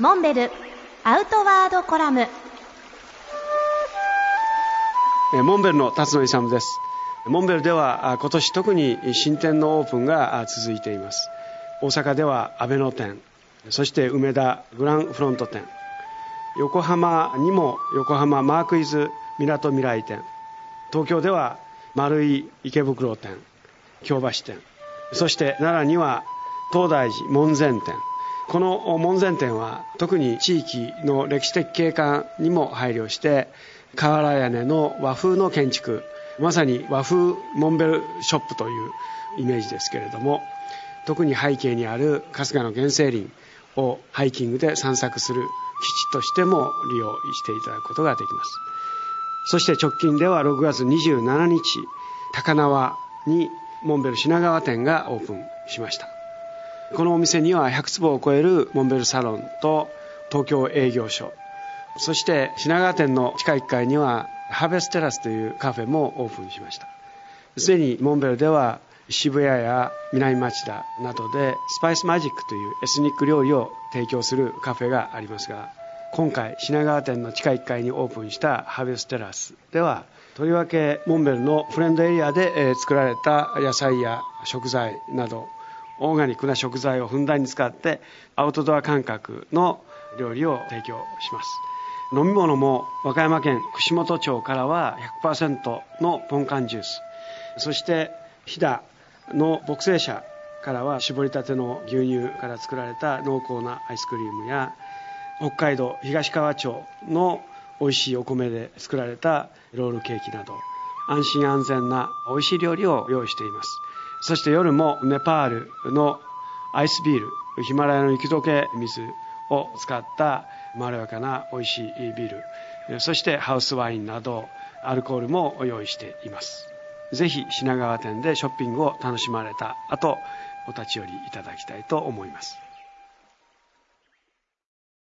モンベルアウトワードコラム。モンベルの辰野勇です。モンベルでは今年特に新店のオープンが続いています。大阪では阿部野店。そして梅田グランフロント店。横浜にも横浜マークイズみなとみらい店。東京では丸井池袋店。京橋店。そして奈良には東大寺門前店。この門前店は特に地域の歴史的景観にも配慮して瓦屋根の和風の建築まさに和風モンベルショップというイメージですけれども特に背景にある春日の原生林をハイキングで散策する基地としても利用していただくことができます。そして直近では6月27日高輪にモンベル品川店がオープンしました。このお店には100坪を超えるモンベルサロンと東京営業所。そして品川店の地下1階にはハーベステラスというカフェもオープンしました。すでにモンベルでは渋谷や南町田などでスパイスマジックというエスニック料理を提供するカフェがありますが今回品川店の地下1階にオープンしたハーベステラスではとりわけモンベルのフレンドエリアで作られた野菜や食材などオーガニックな食材をふんだんに使ってアウトドア感覚の料理を提供します。飲み物も和歌山県串本町からは100%のポンカンジュース。そして飛騨の牧生社からは絞りたての牛乳から作られた濃厚なアイスクリームや北海道東川町の美味しいお米で作られたロールケーキなど安心安全な美味しい料理を用意しています。そして夜もネパールのアイスビールヒマラヤの雪解け水を使ったまろやかな美味しいビールそしてハウスワインなどアルコールも用意しています。ぜひ品川店でショッピングを楽しまれた後お立ち寄りいただきたいと思います。